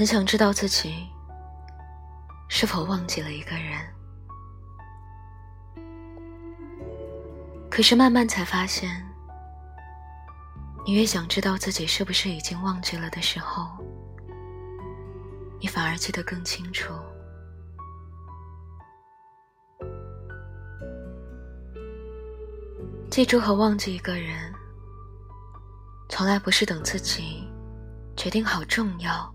很想知道自己是否忘记了一个人，可是慢慢才发现，你越想知道自己是不是已经忘记了的时候，你反而记得更清楚。记住和忘记一个人，从来不是等自己决定好重要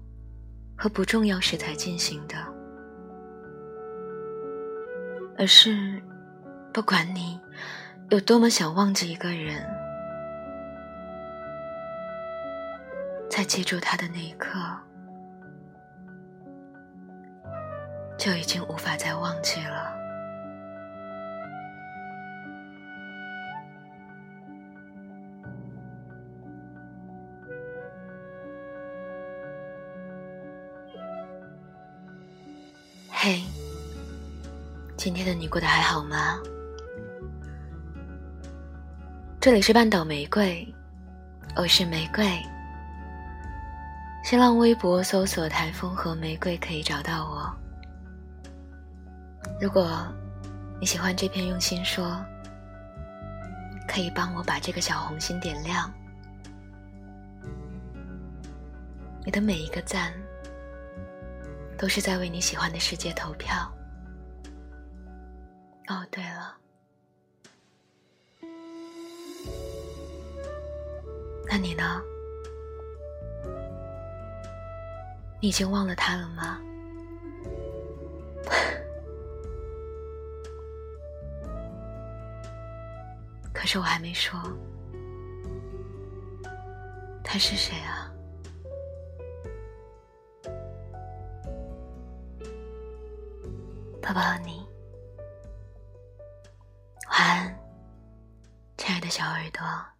和不重要时才进行的，而是不管你有多么想忘记一个人，在记住他的那一刻，就已经无法再忘记了。嘿，今天的你过得还好吗？这里是半岛玫瑰，我是玫瑰。新浪微博搜索“台风和玫瑰”可以找到我。如果你喜欢这篇用心说，可以帮我把这个小红心点亮。你的每一个赞。都是在为你喜欢的世界投票。哦，对了，那你呢？你已经忘了他了吗？可是我还没说，他是谁啊？抱抱你，晚安，亲爱的小耳朵。